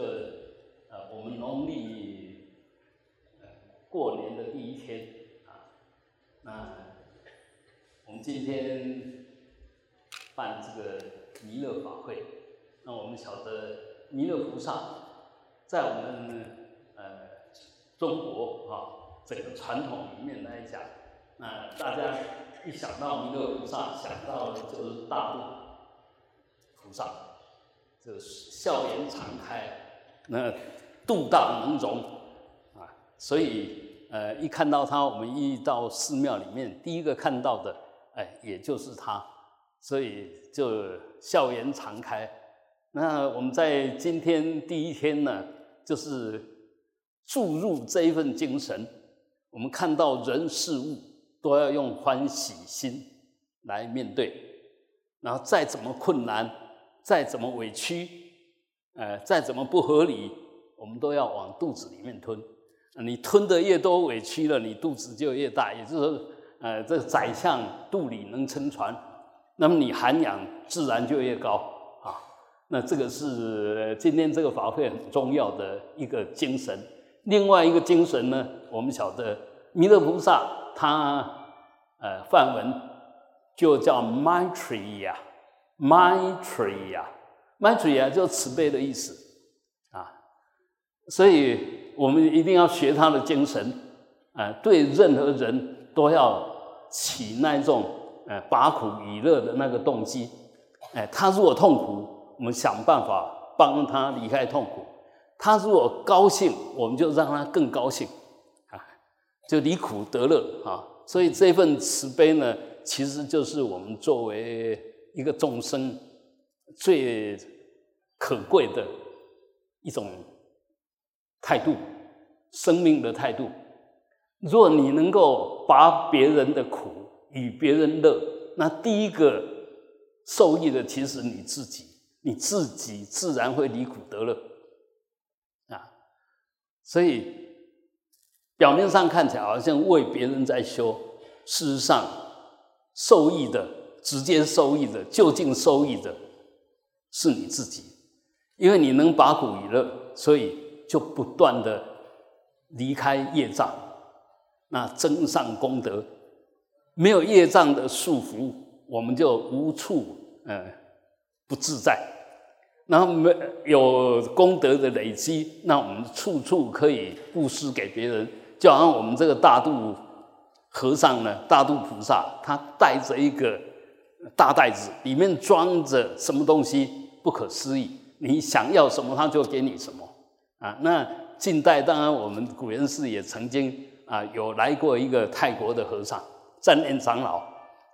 就呃，我们农历呃过年的第一天啊，那我们今天办这个弥勒法会，那我们晓得弥勒菩萨在我们呃中国啊整个传统里面来讲，那大家一想到弥勒菩萨，想到的就是大度菩萨，就是笑颜常开。那度大能容啊，所以呃，一看到他，我们一到寺庙里面，第一个看到的，哎，也就是他，所以就笑颜常开。那我们在今天第一天呢，就是注入这一份精神，我们看到人事物都要用欢喜心来面对，然后再怎么困难，再怎么委屈。呃，再怎么不合理，我们都要往肚子里面吞。你吞的越多，委屈了，你肚子就越大。也就是说，呃，这宰相肚里能撑船，那么你涵养自然就越高啊。那这个是今天这个法会很重要的一个精神。另外一个精神呢，我们晓得弥勒菩萨他呃梵文就叫 Maitreya，Maitreya。曼嘴啊，就慈悲的意思啊，所以我们一定要学他的精神啊，对任何人都要起那种呃拔苦以乐的那个动机。哎，他如果痛苦，我们想办法帮他离开痛苦；他如果高兴，我们就让他更高兴啊，就离苦得乐啊。所以这份慈悲呢，其实就是我们作为一个众生。最可贵的一种态度，生命的态度。若你能够拔别人的苦，与别人乐，那第一个受益的其实你自己，你自己自然会离苦得乐啊。所以表面上看起来好像为别人在修，事实上受益的、直接受益的、就近受益的。是你自己，因为你能把苦与乐，所以就不断的离开业障，那增上功德。没有业障的束缚，我们就无处呃不自在。然后没有功德的累积，那我们处处可以布施给别人。就好像我们这个大肚和尚呢，大肚菩萨，他带着一个大袋子，里面装着什么东西？不可思议，你想要什么，他就给你什么啊！那近代当然，我们古人寺也曾经啊有来过一个泰国的和尚，占念长老，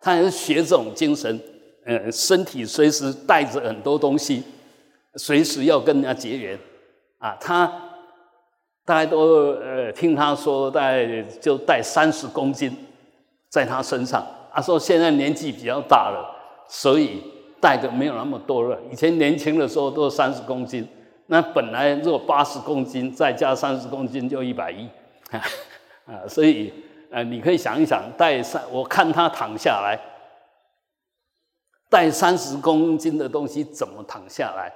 他也是学这种精神，呃，身体随时带着很多东西，随时要跟人家结缘啊。他大家都呃听他说，大概就带三十公斤在他身上。他说现在年纪比较大了，所以。带的没有那么多了，以前年轻的时候都三十公斤，那本来如果八十公斤再加三十公斤就一百一，啊，所以呃，你可以想一想，带三，我看他躺下来，带三十公斤的东西怎么躺下来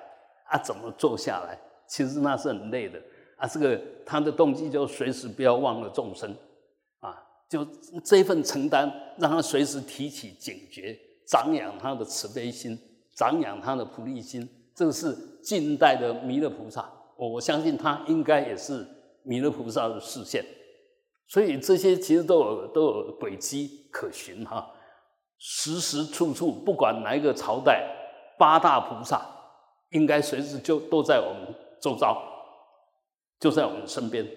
啊？怎么坐下来？其实那是很累的啊。这个他的动机就随时不要忘了众生啊，就这份承担，让他随时提起警觉。长养他的慈悲心，长养他的菩提心，这个是近代的弥勒菩萨。我我相信他应该也是弥勒菩萨的视线，所以这些其实都有都有轨迹可循哈。时时处处，不管哪一个朝代，八大菩萨应该随时就都在我们周遭，就在我们身边，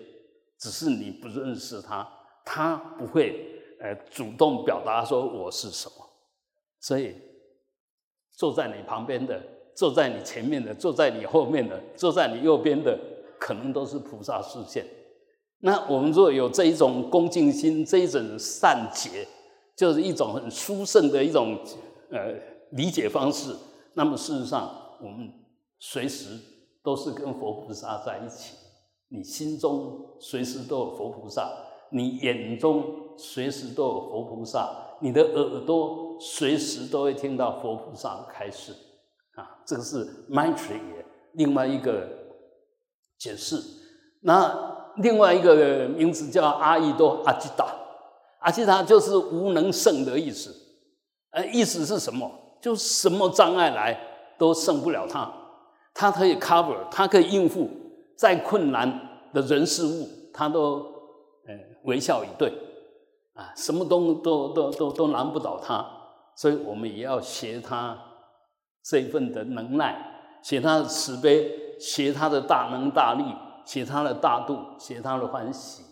只是你不认识他，他不会呃主动表达说我是什么。所以，坐在你旁边的、坐在你前面的、坐在你后面的、坐在你右边的，可能都是菩萨视线。那我们若有这一种恭敬心，这一种善解，就是一种很殊胜的一种呃理解方式。那么事实上，我们随时都是跟佛菩萨在一起。你心中随时都有佛菩萨，你眼中随时都有佛菩萨。你的耳朵随时都会听到佛菩萨开示，啊，这个是 Maitri 另外一个解释。那另外一个名字叫阿逸多阿吉达，阿吉达就是无能胜的意思。呃，意思是什么？就什么障碍来都胜不了他，他可以 cover，他可以应付再困难的人事物，他都呃微笑以对啊，什么东都都都都难不倒他。所以我们也要学他这一份的能耐，学他的慈悲，学他的大能大力。学他的大度，学他的欢喜。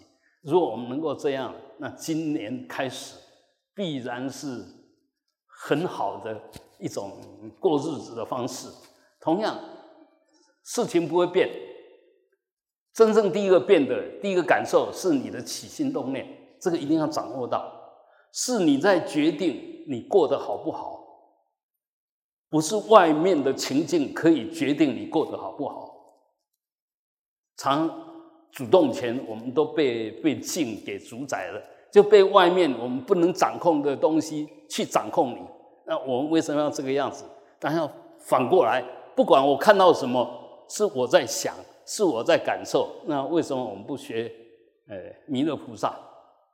如果我们能够这样，那今年开始必然是很好的一种过日子的方式。同样，事情不会变，真正第一个变的第一个感受是你的起心动念，这个一定要掌握到，是你在决定你过得好不好，不是外面的情境可以决定你过得好不好。常主动权，我们都被被境给主宰了，就被外面我们不能掌控的东西去掌控你。那我们为什么要这个样子？但要反过来，不管我看到什么，是我在想，是我在感受。那为什么我们不学？呃，弥勒菩萨，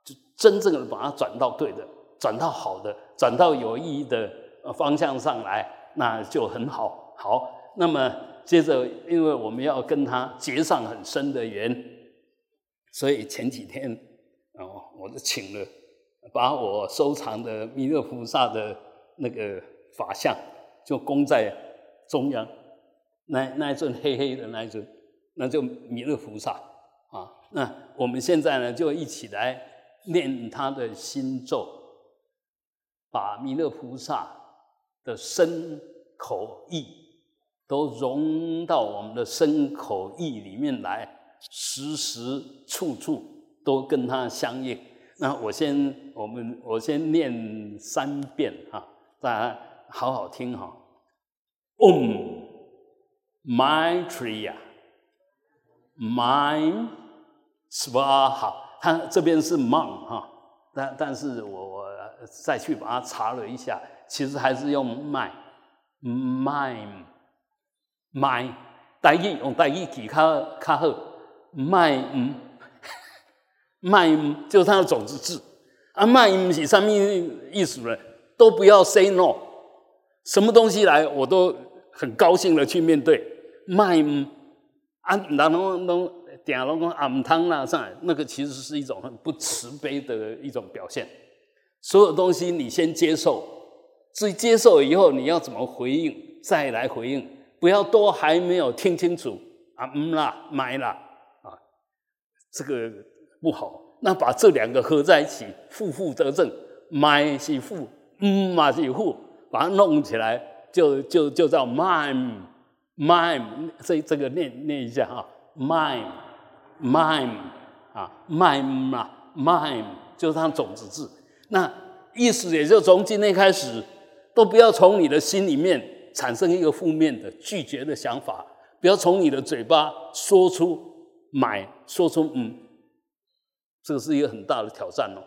就真正的把它转到对的，转到好的，转到有意义的方向上来，那就很好。好，那么。接着，因为我们要跟他结上很深的缘，所以前几天哦，我就请了，把我收藏的弥勒菩萨的那个法像，就供在中央，那 那一尊黑黑的那一尊，那就弥勒菩萨啊。那我们现在呢，就一起来念他的心咒，把弥勒菩萨的身口意。都融到我们的身口意里面来，时时处处都跟他相应。那我先，我们我先念三遍哈，大家好好听哈。Om Maitreya Mind Swaha，它这边是 Man 哈，但但是我我再去把它查了一下，其实还是用 My Mind。麦，大意用大意记较较好。麦嗯，麦就是它的种子字。啊，麦嗯是什么意思呢？都不要 say no，什么东西来我都很高兴的去面对。麦嗯，啊，然后能点拢讲啊唔通啦啥，那个其实是一种很不慈悲的一种表现。所有东西你先接受，至于接受以后你要怎么回应，再来回应。不要都还没有听清楚啊，嗯啦，买啦，啊，这个不好。那把这两个合在一起，负负得正，买是负，嗯嘛是负，把它弄起来，就就就叫 mime，mime。这这个念念一下哈 mime 啊，mime 嘛，mime 就是它种子字。那意思也就从今天开始，都不要从你的心里面。产生一个负面的拒绝的想法，不要从你的嘴巴说出买，说出嗯，这个是一个很大的挑战哦。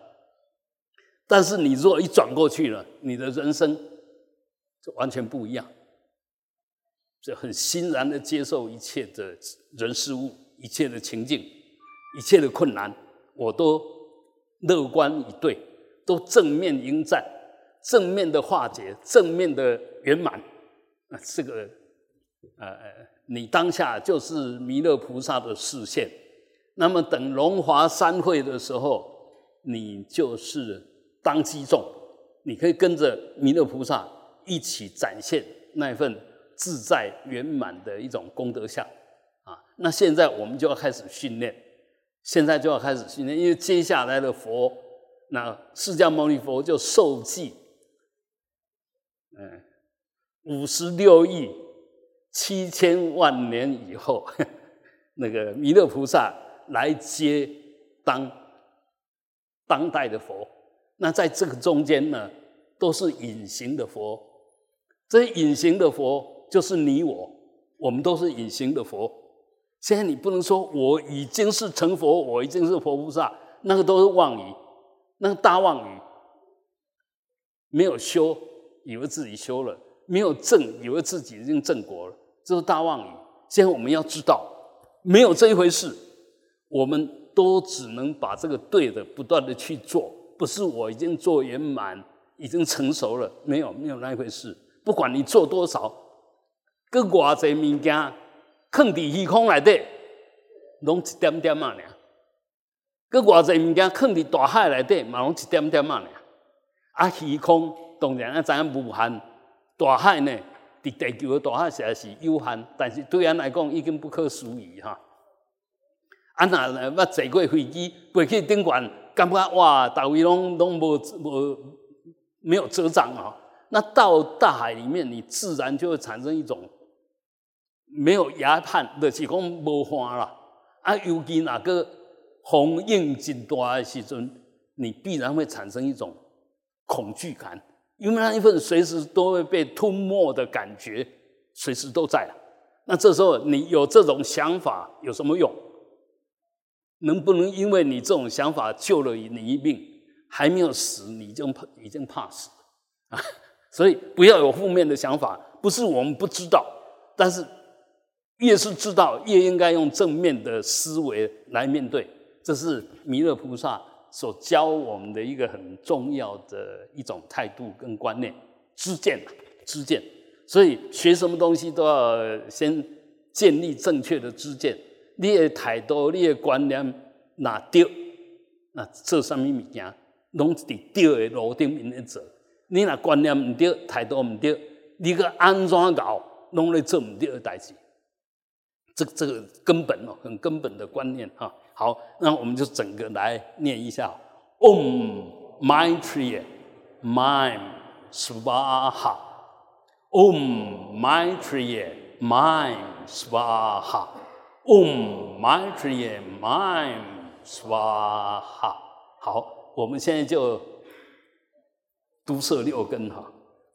但是你如果一转过去了，你的人生就完全不一样，就很欣然的接受一切的人事物、一切的情境、一切的困难，我都乐观以对，都正面迎战，正面的化解，正面的圆满。啊这个，呃，你当下就是弥勒菩萨的视线。那么等龙华三会的时候，你就是当机众，你可以跟着弥勒菩萨一起展现那份自在圆满的一种功德相那现在我们就要开始训练，现在就要开始训练，因为接下来的佛，那释迦牟尼佛就受记，嗯。五十六亿七千万年以后，那个弥勒菩萨来接当当代的佛。那在这个中间呢，都是隐形的佛。这隐形的佛就是你我，我们都是隐形的佛。现在你不能说我已经是成佛，我已经是佛菩萨，那个都是妄语，那个大妄语。没有修，以为自己修了。没有证，以为自己已经证果了，这是大妄语。现在我们要知道，没有这一回事。我们都只能把这个对的不断的去做，不是我已经做圆满，已经成熟了，没有没有那一回事。不管你做多少，搁偌济物件放伫虚空内底，拢一点点啊尔；搁偌济物件放伫大海内底，嘛拢一点点啊尔。啊，虚空当然啊，知影无限，大海呢，伫地球的大海实在是有限，但是对咱来讲已经不可思议哈。啊，那捌坐过飞机飞去顶悬，感觉哇，大位拢拢无无没有遮挡啊。那到大海里面，你自然就会产生一种没有崖畔就是讲无花啦。啊，尤其那个风影真大的时阵，你必然会产生一种恐惧感，因为那一份随时都会被吞没的感觉，随时都在那这时候你有这种想法有什么用？能不能因为你这种想法救了你一命，还没有死，你就怕已经怕死啊？所以不要有负面的想法。不是我们不知道，但是越是知道，越应该用正面的思维来面对。这是弥勒菩萨所教我们的一个很重要的一种态度跟观念。知见，知见。所以学什么东西都要先建立正确的知见。你的态度、你的观念哪对，那做什么物件，拢伫对的路顶面咧做。你若观念毋对，态度毋对，你个安怎搞，拢咧做毋对的代志。这这个根本哦，很根本的观念哈。好，那我们就整个来念一下：Om Maitreya Maim Swaha。Om Maitreya Maim Swaha。Om Maitreya Maim Swaha。好，我们现在就毒色六根哈，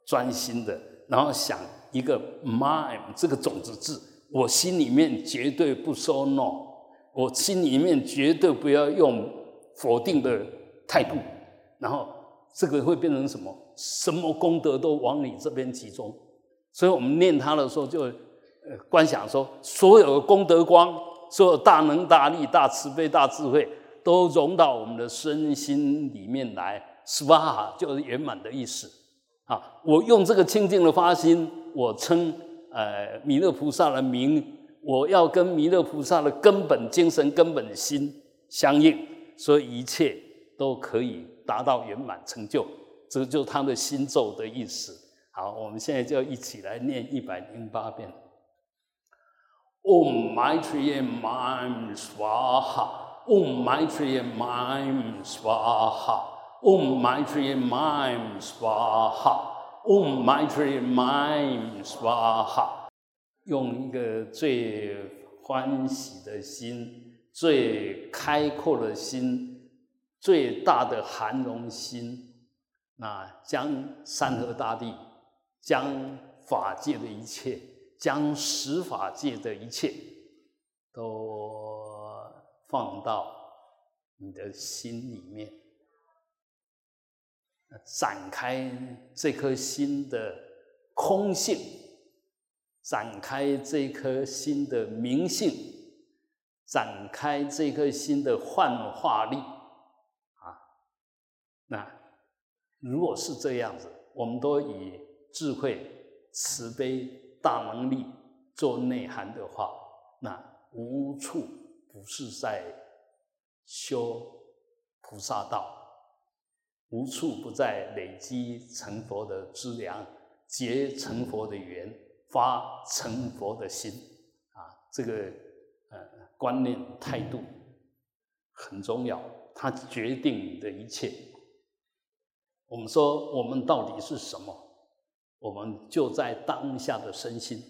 专心的，然后想一个 Maim 这个种子字，我心里面绝对不说 no，我心里面绝对不要用否定的态度，然后这个会变成什么？什么功德都往你这边集中，所以我们念它的时候就呃。观想说，所有的功德光，所有大能大力、大慈悲、大智慧，都融到我们的身心里面来。spa 就是圆满的意思。啊，我用这个清净的发心，我称呃弥勒菩萨的名，我要跟弥勒菩萨的根本精神、根本心相应，所以一切都可以达到圆满成就。这个就是他的心咒的意思。好，我们现在就一起来念一百零八遍。Om Maitreya Maim Swaha. Om Maitreya Maim Swaha. Om Maitreya Maim Swaha. Om Maitreya Maim Swaha。用一个最欢喜的心、最开阔的心、最大的含容心，那将山河大地、将法界的一切。将十法界的一切都放到你的心里面，展开这颗心的空性，展开这颗心的明性，展开这颗心的幻化力啊！那如果是这样子，我们都以智慧、慈悲。大能力做内涵的话，那无处不是在修菩萨道，无处不在累积成佛的资粮，结成佛的缘，发成佛的心啊！这个呃观念态度很重要，它决定你的一切。我们说，我们到底是什么？我们就在当下的身心，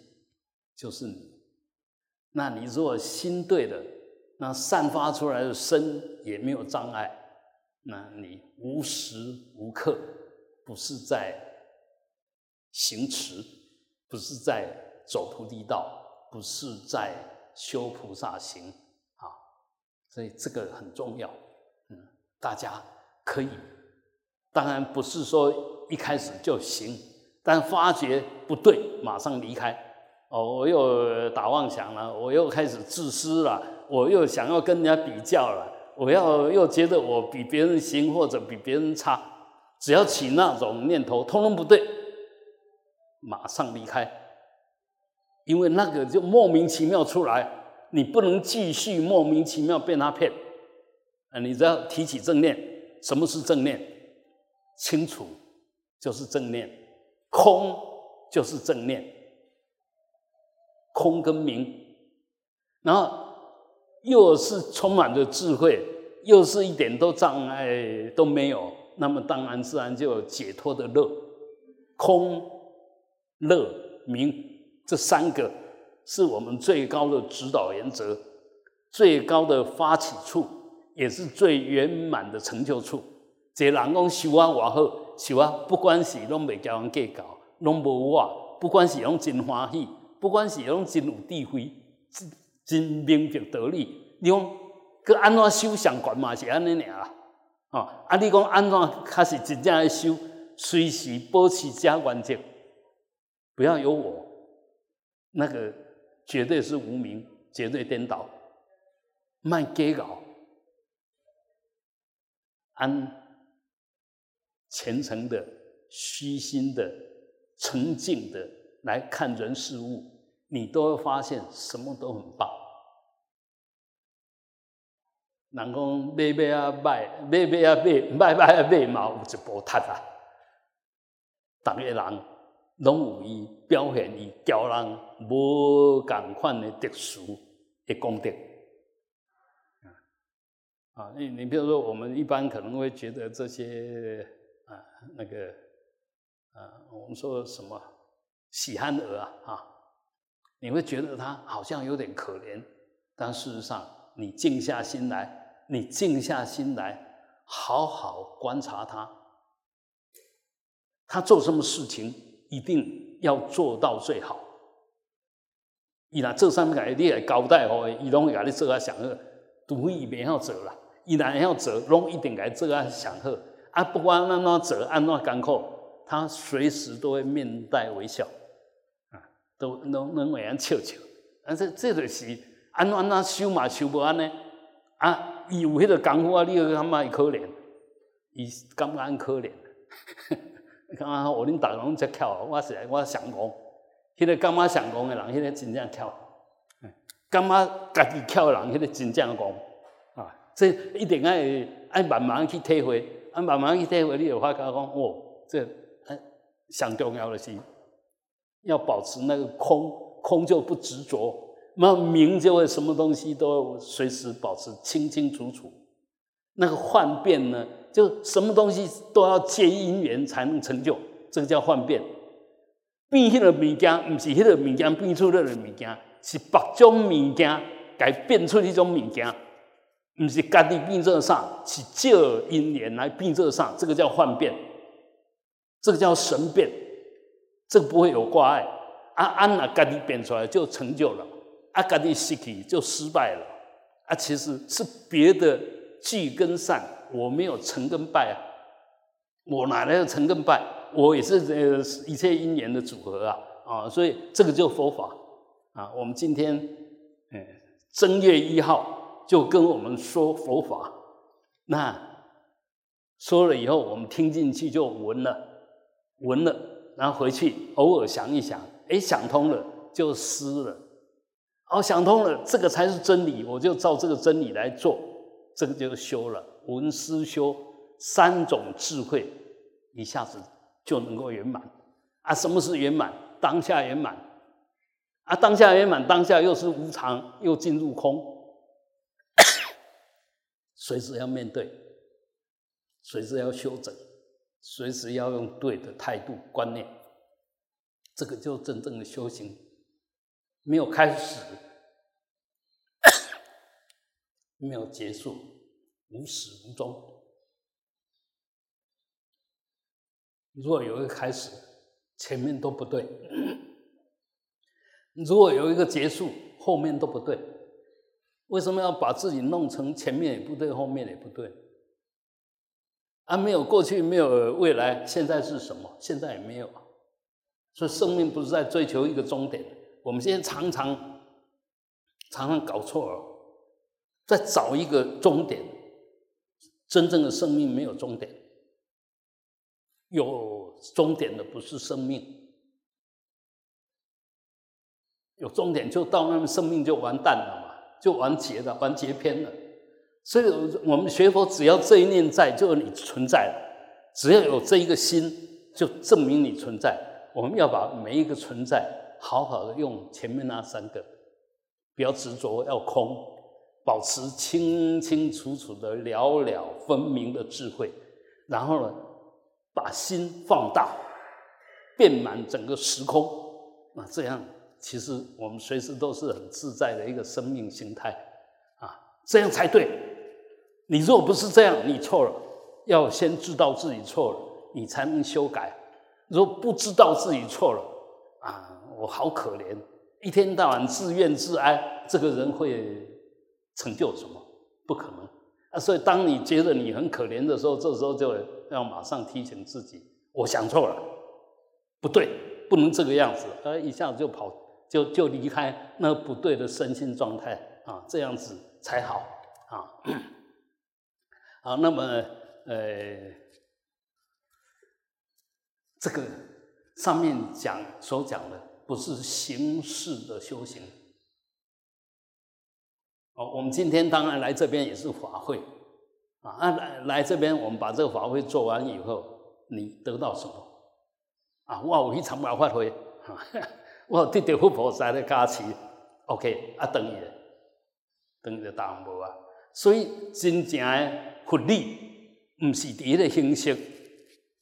就是你。那你如果心对了，那散发出来的身也没有障碍，那你无时无刻不是在行持，不是在走菩提道，不是在修菩萨行啊。所以这个很重要。嗯，大家可以，当然不是说一开始就行。但发觉不对，马上离开，哦，我又打妄想了，我又开始自私了，我又想要跟人家比较了，我要又觉得我比别人行或者比别人差，只要起那种念头，通通不对，马上离开，因为那个就莫名其妙出来，你不能继续莫名其妙被他骗，啊，你只要提起正念，什么是正念？清楚就是正念，空就是正念。空跟明，然后又是充满着智慧，又是一点都障碍都没有，那么当然自然就有解脱的乐。空、乐、明这三个是我们最高的指导原则，最高的发起处，也是最圆满的成就处。这人讲修啊，我好修啊，不管是拢未交人计较，拢无我，不管是拢真欢喜。不管是用真有智慧、真明白道理，你讲佮安怎修上悬嘛是安尼尔啊？哦，啊，你讲安怎开始真正来修，随时保持家原则，不要有我，那个绝对是无名，绝对颠倒，卖假搞，安虔诚的、虚心的、沉静的来看人事物。你都会发现什么都很棒。人讲买买啊买，买买啊买，买买啊买嘛有一波塌啊。逐个人拢有伊表现伊教人无共款的特殊的功德。啊，你你比如说，我们一般可能会觉得这些啊那个啊，我们说什么喜憨儿啊啊。你会觉得他好像有点可怜，但事实上，你静下心来，你静下心来，好好观察他，他做什么事情一定要做到最好。伊若做上面你来交代哦，伊拢会甲你做啊上好，除非伊袂晓做啦。伊若会晓做，拢一定甲做啊上好。啊，不管安怎做，安怎艰苦，他随时都会面带微笑。都拢拢会安笑笑，但是这就是安怎安怎修嘛修不安呢啊！伊有迄个功夫啊，你又感觉伊可怜，伊感觉安可怜。感觉我恁逐个拢遮巧，我是我上讲，迄个感觉上讲的人，迄个真正巧。感觉家己巧的人，迄个真正讲啊！这一定爱爱慢慢去体会，啊慢慢去体会，你就发觉讲哦，这上重要的是。要保持那个空，空就不执着，那明就会什么东西都随时保持清清楚楚。那个幻变呢，就什么东西都要借因缘才能成就，这个叫幻变。变迄个物件，不是迄个物件变出那个物件，是别种物件改变出一种物件，不是家己变做啥，是借因缘来变做啥，这个叫幻变，这个叫神变。这个不会有挂碍，啊安那家己变出来就成就了，啊家己失去就失败了，啊其实是别的聚跟善，我没有成跟败啊，我哪来的成跟败？我也是呃一切因缘的组合啊，啊所以这个就佛法。啊，我们今天嗯正月一号就跟我们说佛法，那说了以后我们听进去就闻了，闻了。然后回去偶尔想一想，哎，想通了就思了，哦，想通了，这个才是真理，我就照这个真理来做，这个就修了。闻思修三种智慧，一下子就能够圆满。啊，什么是圆满？当下圆满。啊，当下圆满，当下又是无常，又进入空，随时要面对，随时要修整。随时要用对的态度观念，这个就真正的修行。没有开始，没有结束，无始无终。如果有一个开始，前面都不对；如果有一个结束，后面都不对。为什么要把自己弄成前面也不对，后面也不对？啊，没有过去，没有未来，现在是什么？现在也没有。所以生命不是在追求一个终点，我们现在常常常常搞错了，在找一个终点。真正的生命没有终点，有终点的不是生命，有终点就到那，生命就完蛋了嘛，就完结了，完结篇了。所以，我们学佛只要这一念在，就你存在了。只要有这一个心，就证明你存在。我们要把每一个存在，好好的用前面那三个，不要执着，要空，保持清清楚楚的了了分明的智慧，然后呢，把心放大，遍满整个时空。那这样，其实我们随时都是很自在的一个生命形态啊，这样才对。你若不是这样，你错了。要先知道自己错了，你才能修改。若不知道自己错了，啊，我好可怜，一天到晚自怨自哀，这个人会成就什么？不可能啊！所以，当你觉得你很可怜的时候，这时候就要马上提醒自己：我想错了，不对，不能这个样子。而一下子就跑，就就离开那不对的身心状态啊，这样子才好啊。好，那么呃。这个上面讲所讲的不是形式的修行哦。我们今天当然来这边也是法会啊。那来来这边，我们把这个法会做完以后，你得到什么啊？我有去参加法会啊，我得到佛菩萨的加持。OK，啊，等于等于就答案无啊。所以真正的佛理，唔是伫个形式。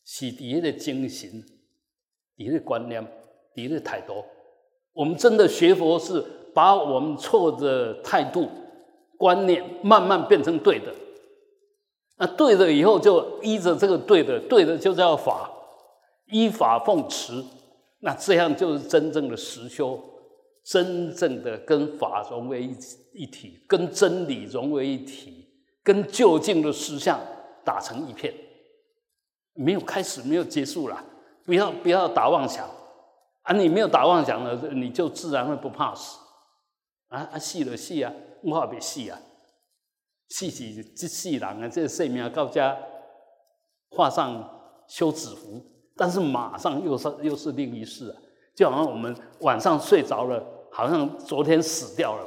是底下的精神，底下的观念，底下的态度。我们真的学佛是把我们错的态度、观念慢慢变成对的。那对的以后就依着这个对的，对的就叫法，依法奉持。那这样就是真正的实修，真正的跟法融为一一体，跟真理融为一体，跟究竟的实相打成一片。没有开始，没有结束了。不要不要打妄想啊！你没有打妄想了，你就自然会不怕死啊！啊，死了死啊，我也别死啊！死是这世人啊，这个生命到家画上休止符，但是马上又是又是另一世啊！就好像我们晚上睡着了，好像昨天死掉了，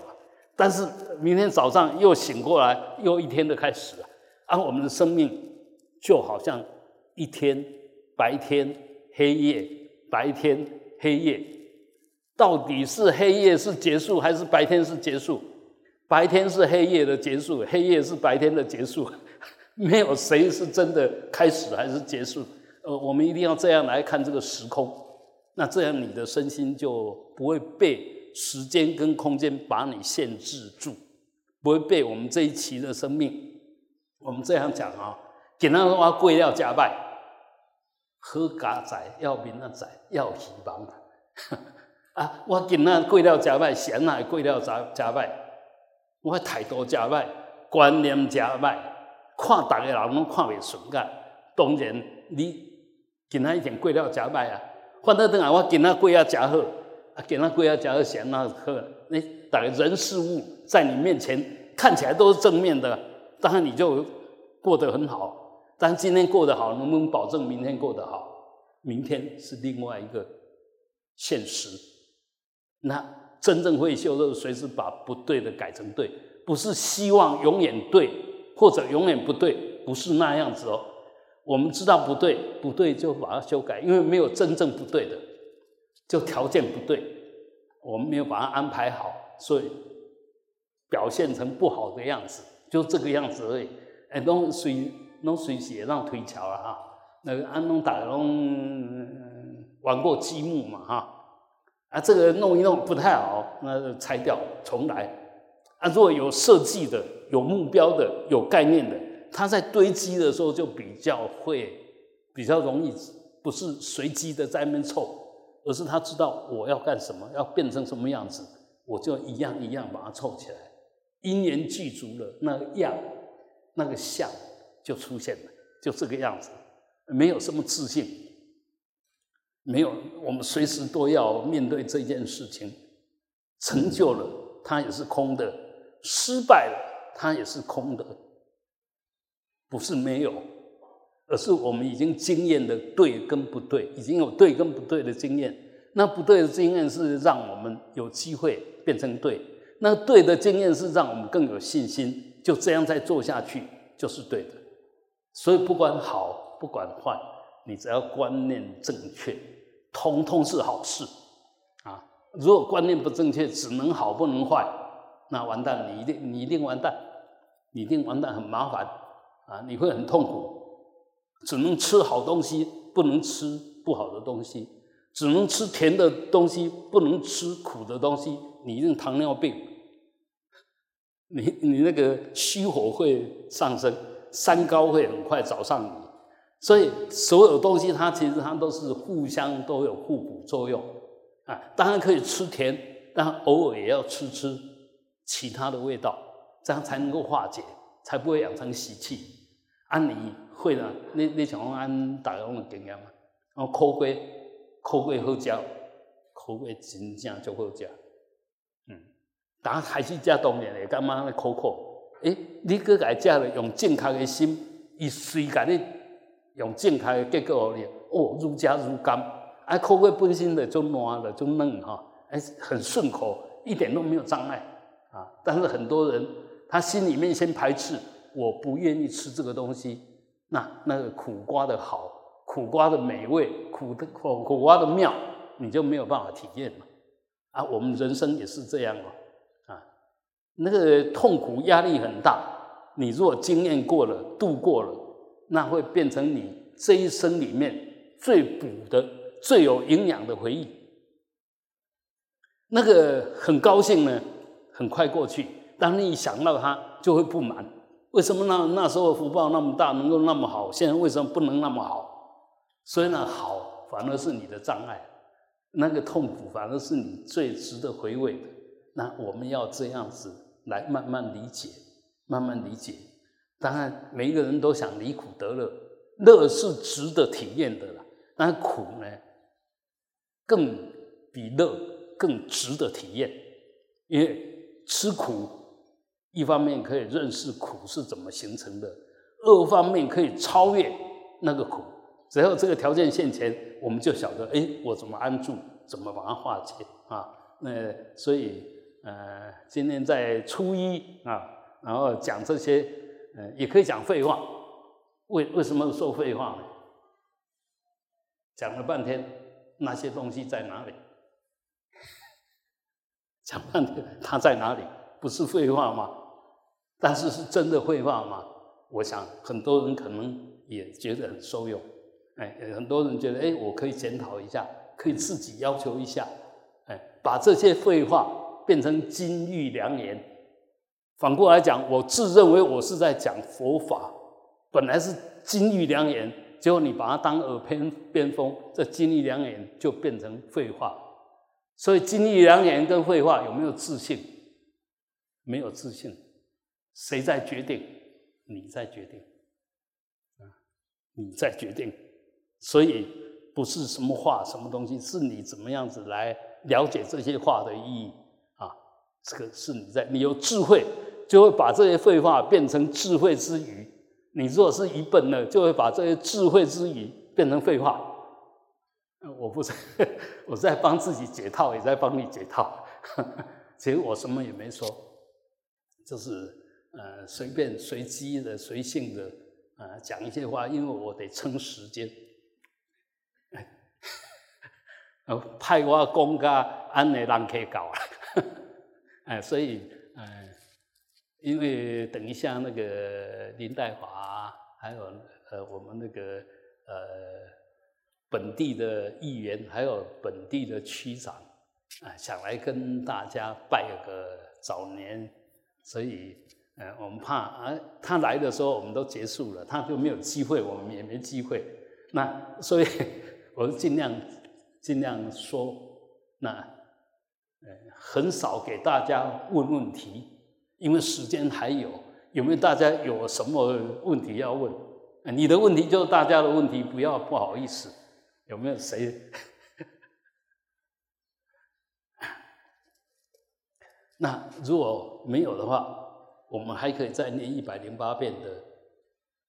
但是明天早上又醒过来，又一天的开始了。而我们的生命就好像。一天白天黑夜白天黑夜，到底是黑夜是结束还是白天是结束？白天是黑夜的结束，黑夜是白天的结束，没有谁是真的开始还是结束。呃，我们一定要这样来看这个时空，那这样你的身心就不会被时间跟空间把你限制住，不会被我们这一期的生命。我们这样讲啊，简单的话，贵要加拜。好家在要明仔在要希望 啊！我今仔过了加拜，先来过了加加拜，我态度加拜，观念加拜，看逐个人拢看袂顺眼。当然，你今仔已经过了加拜啊，反倒等下我今仔过了加好，啊，今仔过了加好，先那好，你逐个人事物在你面前看起来都是正面的，当然你就过得很好。但今天过得好，能不能保证明天过得好？明天是另外一个现实。那真正会修的，随时把不对的改成对，不是希望永远对或者永远不对，不是那样子哦。我们知道不对，不对就把它修改，因为没有真正不对的，就条件不对，我们没有把它安排好，所以表现成不好的样子，就这个样子而已。哎，弄随。弄随时会让推敲了哈，那个安拢大家拢玩过积木嘛哈，啊这个弄一弄不太好，那拆掉重来。啊，如果有设计的、有目标的、有概念的，它在堆积的时候就比较会比较容易，不是随机的在那边凑，而是他知道我要干什么，要变成什么样子，我就一样一样把它凑起来，因缘具足了，那个样，那个像。就出现了，就这个样子，没有什么自信，没有，我们随时都要面对这件事情，成就了，它也是空的；失败了，它也是空的。不是没有，而是我们已经经验的对跟不对，已经有对跟不对的经验。那不对的经验是让我们有机会变成对，那对的经验是让我们更有信心，就这样再做下去就是对的。所以不管好不管坏，你只要观念正确，通通是好事啊。如果观念不正确，只能好不能坏，那完蛋，你一定你一定完蛋，你一定完蛋，很麻烦啊，你会很痛苦，只能吃好东西，不能吃不好的东西。只能吃甜的东西，不能吃苦的东西。你一定糖尿病，你你那个虚火会上升，三高会很快找上你。所以所有东西它其实它都是互相都有互补作用啊。当然可以吃甜，但偶尔也要吃吃其他的味道，这样才能够化解，才不会养成习气。安你会啦？你你想安大家的经验嘛？然后抠龟。口味好食，口味真正就好食。嗯，打开始食当然会感觉咧苦苦。诶，你搁家食了，用正确的心，伊随甲你用正确的结果咧，哦，愈食愈甘。啊，口味本身的就软的就嫩哈，哎，很顺口，一点都没有障碍啊。但是很多人他心里面先排斥，我不愿意吃这个东西。那那个苦瓜的好。苦瓜的美味，苦的苦苦瓜的妙，你就没有办法体验了啊！我们人生也是这样哦，啊，那个痛苦压力很大，你如果经验过了，度过了，那会变成你这一生里面最补的、最有营养的回忆。那个很高兴呢，很快过去，当你一想到它，就会不满。为什么那那时候福报那么大，能够那么好？现在为什么不能那么好？所以呢，好反而是你的障碍，那个痛苦反而是你最值得回味的。那我们要这样子来慢慢理解，慢慢理解。当然，每一个人都想离苦得乐，乐是值得体验的啦。但苦呢，更比乐更值得体验，因为吃苦，一方面可以认识苦是怎么形成的，二方面可以超越那个苦。只要这个条件现前，我们就晓得，哎，我怎么安住，怎么把它化解啊？那所以，呃，今天在初一啊，然后讲这些，呃，也可以讲废话。为为什么说废话呢？讲了半天，那些东西在哪里？讲半天，它在哪里？不是废话吗？但是是真的废话吗？我想很多人可能也觉得很受用。哎，很多人觉得，哎，我可以检讨一下，可以自己要求一下，哎，把这些废话变成金玉良言。反过来讲，我自认为我是在讲佛法，本来是金玉良言，结果你把它当耳边边风，这金玉良言就变成废话。所以，金玉良言跟废话有没有自信？没有自信，谁在决定？你在决定，啊，你在决定。所以不是什么话、什么东西，是你怎么样子来了解这些话的意义啊？这个是你在，你有智慧，就会把这些废话变成智慧之语；你如果是愚笨呢，就会把这些智慧之语变成废话。我不是 我在帮自己解套，也在帮你解套。其实我什么也没说，就是呃随便随机的、随性的呃讲一些话，因为我得撑时间。呃，派我公家安内人可以搞啊，哎，所以，哎，因为等一下那个林代华，还有呃我们那个呃本地的议员，还有本地的区长，啊，想来跟大家拜个早年，所以，呃，我们怕啊，他来的时候我们都结束了，他就没有机会，我们也没机会，那所以，我尽量。尽量说，那呃很少给大家问问题，因为时间还有。有没有大家有什么问题要问？你的问题就是大家的问题，不要不好意思。有没有谁？那如果没有的话，我们还可以再念一百零八遍的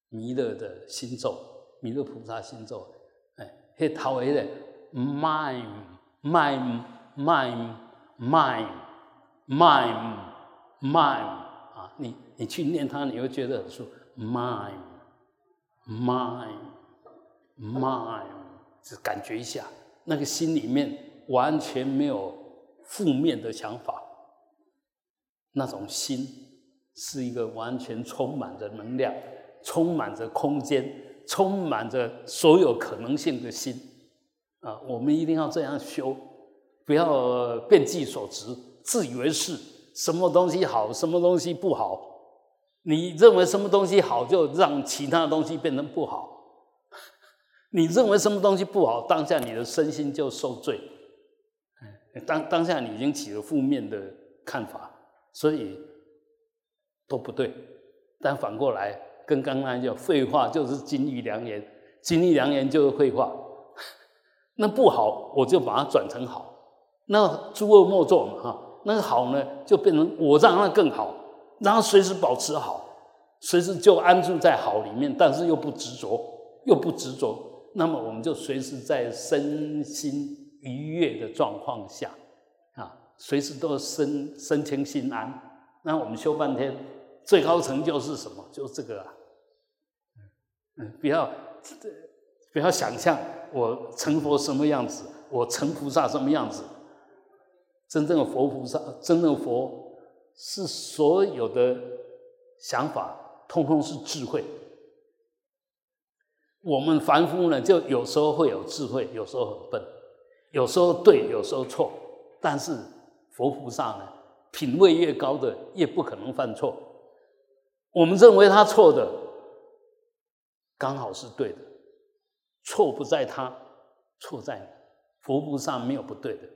弥勒的心咒，弥勒菩萨心咒。哎，嘿，头一个 mime mime mime mime mime mime 啊，你你去念它，你会觉得很舒服。mine，mine，mine，只感觉一下，那个心里面完全没有负面的想法。那种心是一个完全充满着能量、充满着空间、充满着所有可能性的心啊！我们一定要这样修，不要变计所执，自以为是，什么东西好，什么东西不好。你认为什么东西好，就让其他东西变成不好。你认为什么东西不好，当下你的身心就受罪。当当下你已经起了负面的看法。所以都不对，但反过来跟刚刚讲废话就是金玉良言，金玉良言就是废话。那不好，我就把它转成好。那诸恶莫作嘛，哈。那个好呢，就变成我让它更好，让它随时保持好，随时就安住在好里面，但是又不执着，又不执着。那么我们就随时在身心愉悦的状况下啊。随时都身身清心安，那我们修半天，最高成就是什么？就是这个啊。嗯，不要不要想象我成佛什么样子，我成菩萨什么样子。真正的佛菩萨，真正的佛是所有的想法，通通是智慧。我们凡夫呢，就有时候会有智慧，有时候很笨，有时候对，有时候错，但是。佛菩萨呢，品位越高的越不可能犯错。我们认为他错的，刚好是对的。错不在他，错在你。佛菩萨没有不对的，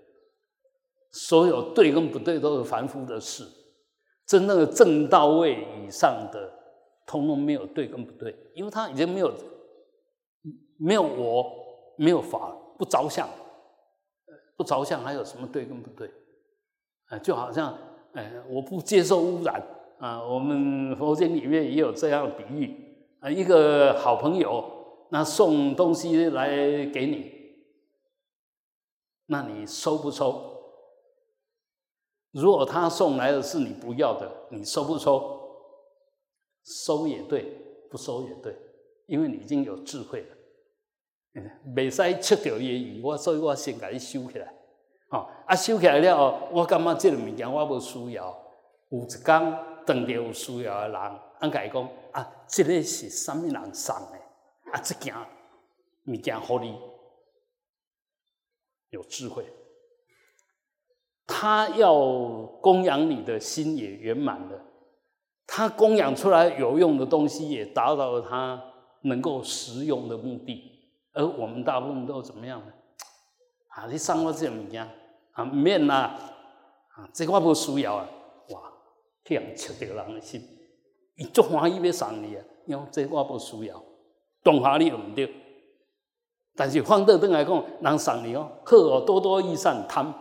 所有对跟不对都是凡夫的事。真正的正到位以上的，通通没有对跟不对，因为他已经没有没有我，没有法，不着相，不着相还有什么对跟不对？就好像，哎，我不接受污染啊。我们佛经里面也有这样的比喻啊。一个好朋友，那送东西来给你，那你收不收？如果他送来的是你不要的，你收不收？收也对，不收也对，因为你已经有智慧了。嗯，未使吃掉伊鱼，我所以我先给你收起来。哦，啊，收起来了，我感觉这个物件我无需要。有一天，当着有需要的人，俺甲伊讲啊，这个是什么人送的？啊，这件物件互你有智慧。他要供养你的心也圆满了，他供养出来有用的东西也达到了他能够实用的目的。而我们大部分都怎么样呢？啊，你送我这物件。啊，免啦！啊，这我不需要啊！哇，这样切着人的心，伊足欢喜要送你啊！因这我无需要，动下你又唔对。但是放倒转来讲，人送你哦，好哦，多多益善，贪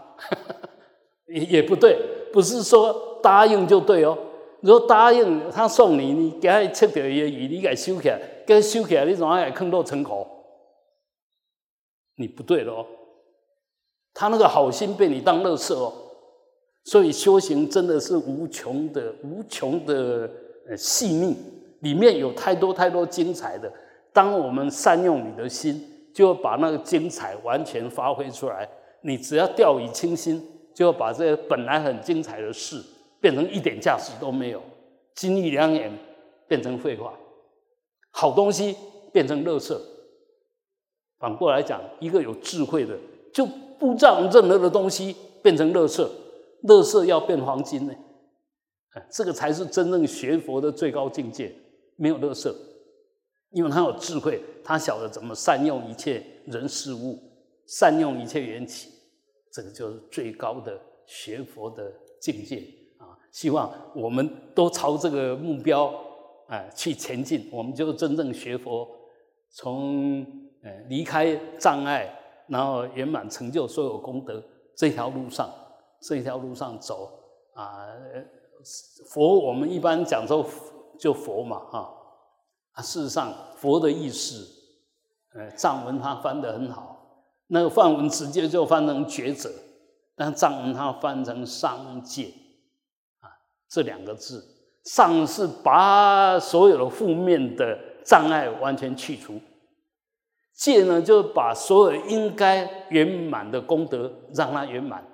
也 也不对，不是说答应就对哦。如果答应他送你，你给他切着伊的鱼，你给收起来，给收起来，你怎么还坑到成口？你不对了哦。他那个好心被你当乐色哦，所以修行真的是无穷的、无穷的呃细腻，里面有太多太多精彩的。当我们善用你的心，就把那个精彩完全发挥出来。你只要掉以轻心，就把这本来很精彩的事变成一点价值都没有，金玉良言变成废话，好东西变成乐色。反过来讲，一个有智慧的就。不让任何的东西变成垃圾，乐色要变黄金呢？这个才是真正学佛的最高境界。没有乐色，因为他有智慧，他晓得怎么善用一切人事物，善用一切缘起，这个就是最高的学佛的境界啊！希望我们都朝这个目标啊去前进，我们就真正学佛，从呃离开障碍。然后圆满成就所有功德，这条路上，这一条路上走，啊，佛我们一般讲说就佛嘛哈，啊，事实上佛的意思，呃，藏文他翻得很好，那个梵文直接就翻成觉者，但藏文他翻成上界，啊，这两个字，上是把所有的负面的障碍完全去除，界呢就把所有应该圆满的功德让它圆满。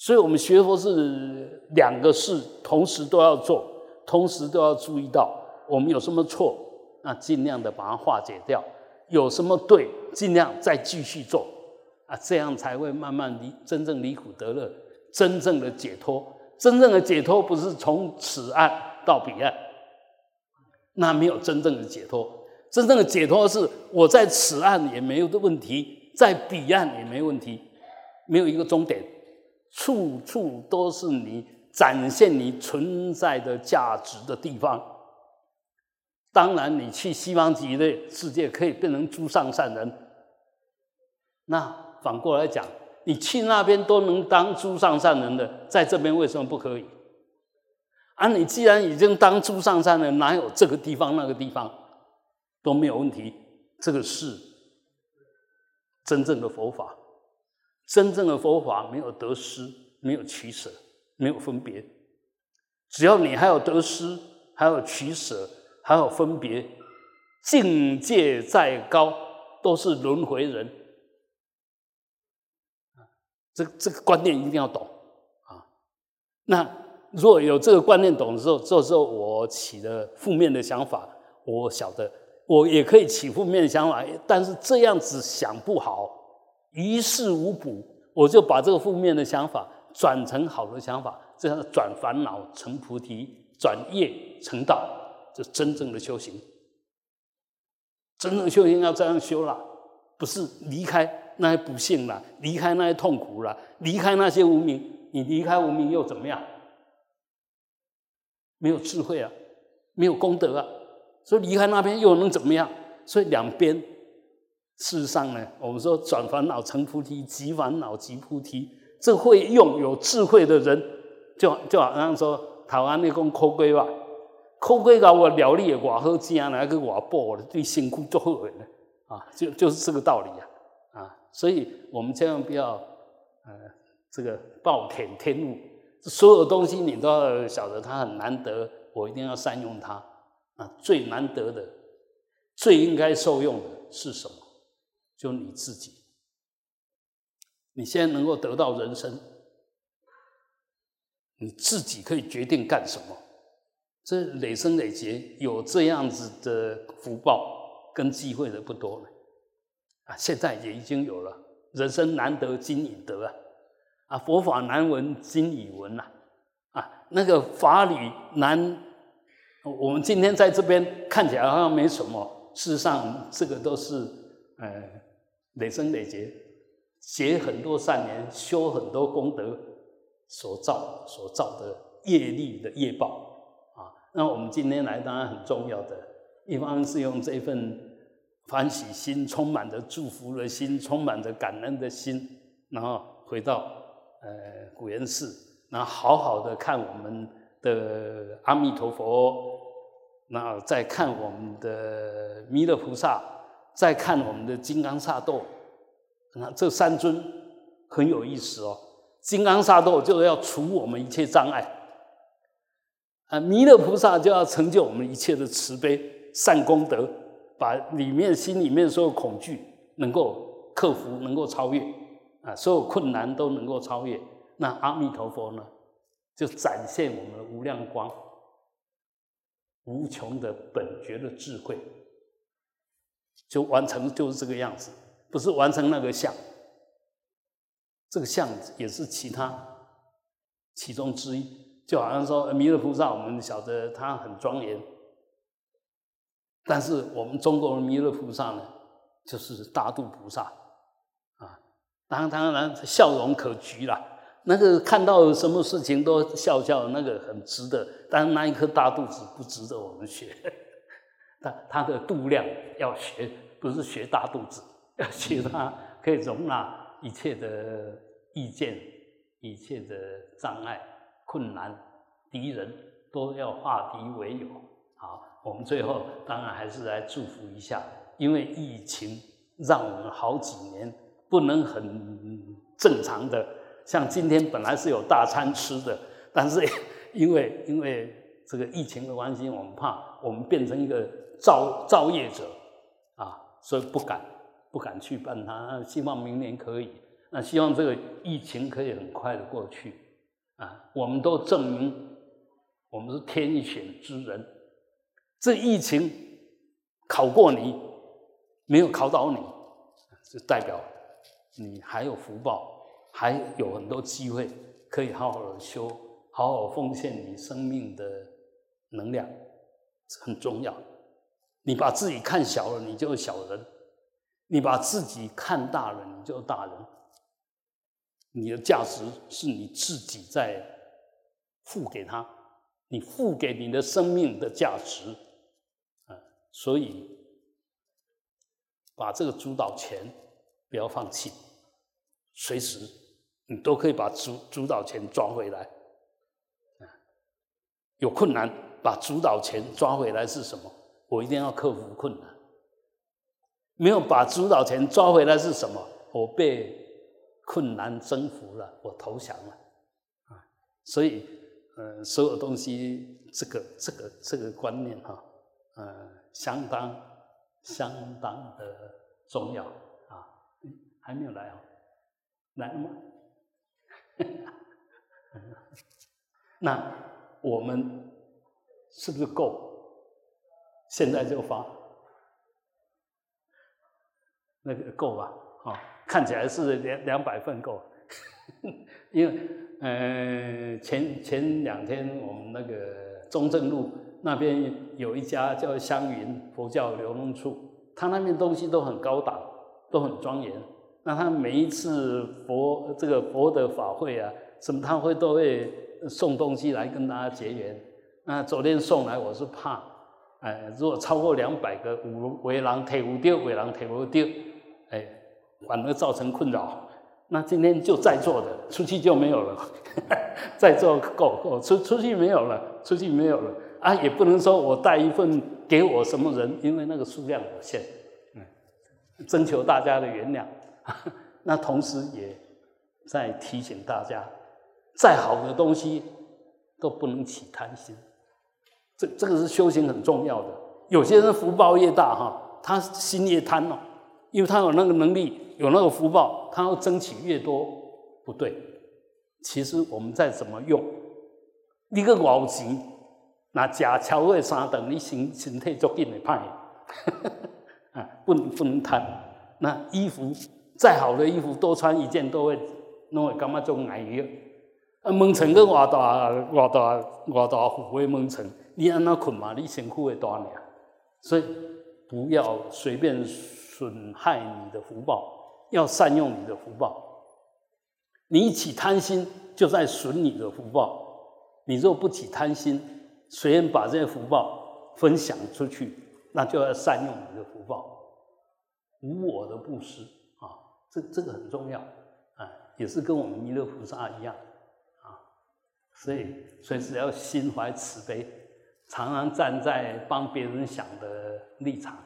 所以，我们学佛是两个事同时都要做，同时都要注意到我们有什么错，那尽量的把它化解掉；有什么对，尽量再继续做啊，这样才会慢慢离真正离苦得乐，真正的解脱。真正的解脱不是从此岸到彼岸，那没有真正的解脱。真正的解脱是我在此岸也没有的问题，在彼岸也没问题，没有一个终点。处处都是你展现你存在的价值的地方。当然，你去西方极乐世界可以变成诸上善人。那反过来讲，你去那边都能当诸上善人的，在这边为什么不可以？啊，你既然已经当诸上善人，哪有这个地方那个地方都没有问题？这个是真正的佛法。真正的佛法没有得失，没有取舍，没有分别。只要你还有得失，还有取舍，还有分别，境界再高，都是轮回人。这这个观念一定要懂啊！那如果有这个观念懂的时候，这时候我起的负面的想法，我晓得我也可以起负面的想法，但是这样子想不好。于事无补，我就把这个负面的想法转成好的想法，这样转烦恼成菩提，转业成道，这真正的修行。真正修行要这样修了，不是离开那些不幸了，离开那些痛苦了，离开那些无名。你离开无名又怎么样？没有智慧啊，没有功德啊，所以离开那边又能怎么样？所以两边。事实上呢，我们说转烦恼成菩提，即烦恼即菩提。这会用有智慧的人，就就好像说台湾那公抠龟吧，抠龟搞我了力我好正来个我补的对辛苦做好的啊，就就是这个道理啊啊！所以我们千万不要呃这个暴殄天物，所有东西你都要晓得它很难得，我一定要善用它啊！最难得的、最应该受用的是什么？就你自己，你现在能够得到人生，你自己可以决定干什么。这累生累劫有这样子的福报跟机会的不多了啊！现在也已经有了。人生难得今已得啊！啊，佛法难闻今已闻呐！啊，那个法理难，我们今天在这边看起来好像没什么，事实上这个都是呃。累生累劫，结很多善缘，修很多功德，所造所造的业力的业报啊。那我们今天来当然很重要的，一方是用这份欢喜心，充满着祝福的心，充满着感恩的心，然后回到呃古岩寺，然后好好的看我们的阿弥陀佛，然后再看我们的弥勒菩萨。再看我们的金刚萨埵，那这三尊很有意思哦。金刚萨埵就是要除我们一切障碍，啊，弥勒菩萨就要成就我们一切的慈悲善功德，把里面心里面所有恐惧能够克服，能够超越，啊，所有困难都能够超越。那阿弥陀佛呢，就展现我们的无量光，无穷的本觉的智慧。就完成就是这个样子，不是完成那个相。这个相也是其他其中之一，就好像说弥勒菩萨，我们晓得他很庄严，但是我们中国的弥勒菩萨呢，就是大度菩萨。啊，当当然笑容可掬啦，那个看到什么事情都笑笑，那个很值得，但那一颗大肚子不值得我们学。他他的度量要学，不是学大肚子，要学他可以容纳一切的意见、一切的障碍，困难、敌人都要化敌为友。好，我们最后当然还是来祝福一下，因为疫情让我们好几年不能很正常的，像今天本来是有大餐吃的，但是 因为因为这个疫情的关系，我们怕我们变成一个造造业者啊，所以不敢不敢去办它。希望明年可以，那希望这个疫情可以很快的过去啊。我们都证明我们是天选之人。这疫情考过你，没有考倒你，就代表你还有福报，还有很多机会可以好好的修，好好奉献你生命的能量，很重要。你把自己看小了，你就是小人；你把自己看大了，你就是大人。你的价值是你自己在付给他，你付给你的生命的价值啊。所以，把这个主导权不要放弃，随时你都可以把主主导权抓回来。啊有困难把主导权抓回来是什么？我一定要克服困难。没有把主导权抓回来是什么？我被困难征服了，我投降了。啊，所以，呃，所有东西，这个、这个、这个观念，哈，呃。相当相当的重要啊！还没有来啊？来了吗？那我们是不是够？现在就发？那个够吧？啊，看起来是两两百份够，因为呃前前两天我们那个中正路。那边有一家叫香云佛教流通处，他那边东西都很高档，都很庄严。那他每一次佛这个佛的法会啊，什么他会都会送东西来跟大家结缘。那昨天送来，我是怕，哎，如果超过两百个，五围廊提不掉，围廊提不掉，哎，反而造成困扰。那今天就在座的，出去就没有了，在座够够，出出去没有了，出去没有了。啊，也不能说我带一份给我什么人，因为那个数量有限，嗯，征求大家的原谅。那同时也在提醒大家，再好的东西都不能起贪心。这这个是修行很重要的。有些人福报越大哈，他心越贪哦，因为他有那个能力，有那个福报，他要争取越多，不对。其实我们再怎么用，一个老钱。那假超过三等，你身身体足紧会歹，啊，不能不能贪。那衣服再好的衣服，多穿一件都会，拢会感觉足碍个。啊，蒙尘个偌大偌大偌大虎的蒙尘，你安那困嘛？你辛苦会大呢。所以不要随便损害你的福报，要善用你的福报。你一起贪心，就在损你的福报。你若不起贪心，随便把这些福报分享出去，那就要善用你的福报，无我的布施啊，这这个很重要啊，也是跟我们弥勒菩萨一样，所以随时要心怀慈悲，常常站在帮别人想的立场。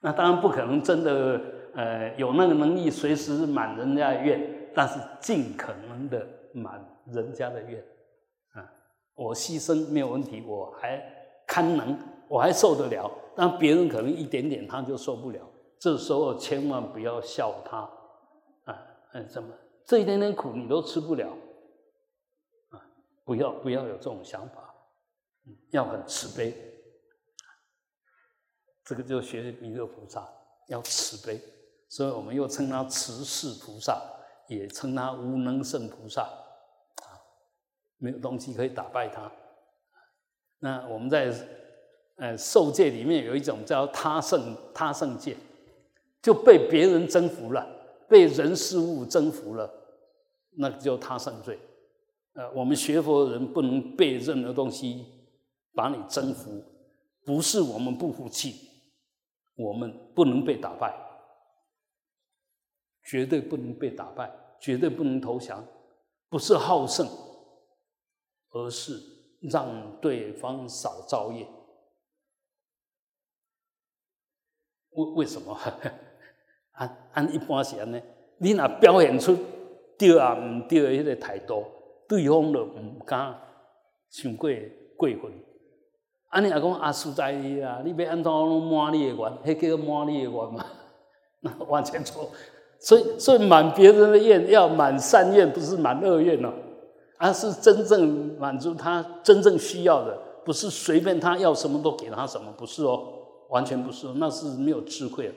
那当然不可能真的呃有那个能力随时满人家的愿，但是尽可能的满人家的愿。啊我牺牲没有问题，我还堪能，我还受得了。但别人可能一点点他就受不了，这时候千万不要笑他啊！嗯，怎么这一点点苦你都吃不了？不要不要有这种想法，要很慈悲。这个就学弥勒菩萨要慈悲，所以我们又称他慈氏菩萨，也称他无能胜菩萨。啊没有东西可以打败他。那我们在呃受戒里面有一种叫他胜他胜戒，就被别人征服了，被人事物征服了，那就他胜罪。呃，我们学佛的人不能被任何东西把你征服，不是我们不服气，我们不能被打败，绝对不能被打败，绝对不能投降，不是好胜。而是让对方少造业。为为什么？按 按一般是安尼，你若表现出对啊毋对的迄个态度，对方就毋敢伤过过分。安尼也讲阿，实在啊，你要安怎拢满你的愿，迄叫满你的愿嘛？那完全错。所以，所以满别人的愿要满善愿，不是满恶愿哦，而是真正满足他真正需要的，不是随便他要什么都给他什么，不是哦，完全不是，那是没有智慧，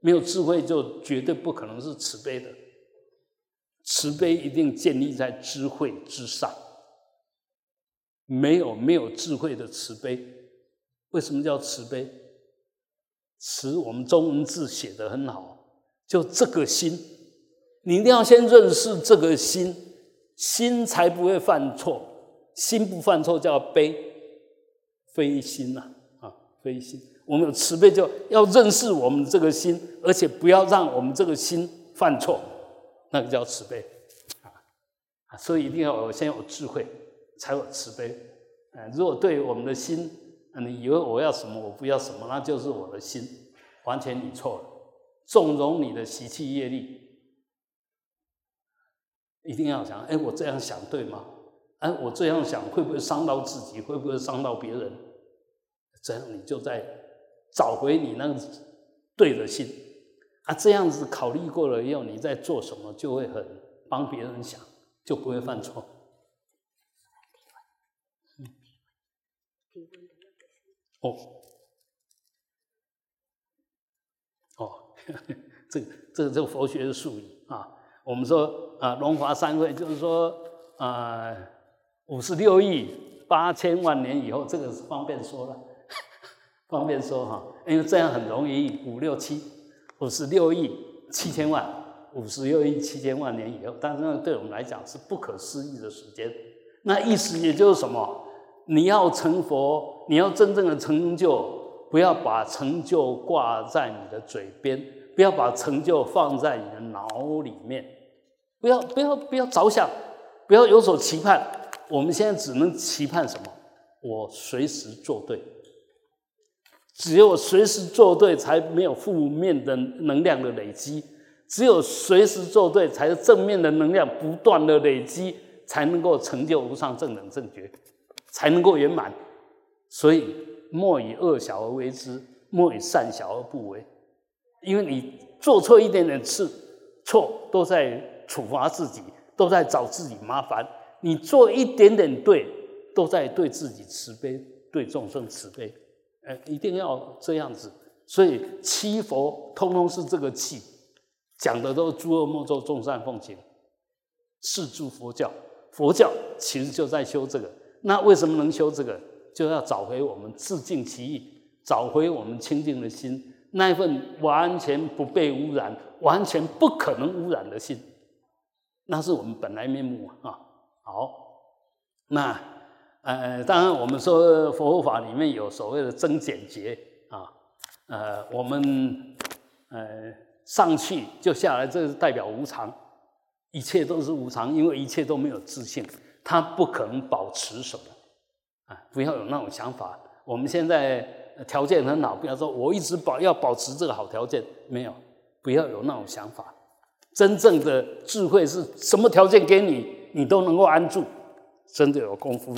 没有智慧就绝对不可能是慈悲的。慈悲一定建立在智慧之上，没有没有智慧的慈悲，为什么叫慈悲？慈，我们中文字写的很好。就这个心，你一定要先认识这个心，心才不会犯错。心不犯错叫悲，非心呐啊，非心。我们有慈悲，就要认识我们这个心，而且不要让我们这个心犯错，那个叫慈悲啊。所以一定要先有智慧，才有慈悲。嗯，如果对我们的心，你以为我要什么，我不要什么，那就是我的心，完全你错了。纵容你的习气业力，一定要想：哎，我这样想对吗？哎，我这样想会不会伤到自己？会不会伤到别人？这样你就在找回你那个对的心啊！这样子考虑过了以后，你在做什么就会很帮别人想，就不会犯错。哦。哦这个这个这个佛学的术语啊，我们说啊，龙华三会就是说啊，五十六亿八千万年以后，这个是方便说了，方便说哈，因为这样很容易，五六七，五十六亿七千万，五十六亿七千万年以后，但是那对我们来讲是不可思议的时间。那意思也就是什么？你要成佛，你要真正的成就。不要把成就挂在你的嘴边，不要把成就放在你的脑里面，不要不要不要着想，不要有所期盼。我们现在只能期盼什么？我随时做对，只有随时做对，才没有负面的能量的累积；只有随时做对，才是正面的能量不断的累积，才能够成就无上正等正觉，才能够圆满。所以。莫以恶小而为之，莫以善小而不为。因为你做错一点点事，错都在处罚自己，都在找自己麻烦；你做一点点对，都在对自己慈悲，对众生慈悲。哎，一定要这样子。所以七佛通通是这个气，讲的都是诸恶莫作，众善奉行，是诸佛教。佛教其实就在修这个。那为什么能修这个？就要找回我们自净其意，找回我们清净的心，那一份完全不被污染、完全不可能污染的心，那是我们本来面目啊。好，那呃，当然我们说佛法里面有所谓的增减劫啊，呃，我们呃上去就下来，这是代表无常，一切都是无常，因为一切都没有自信，它不可能保持什么。啊，不要有那种想法。我们现在条件很好，不要说我一直保要保持这个好条件，没有，不要有那种想法。真正的智慧是什么条件给你，你都能够安住，真的有功夫。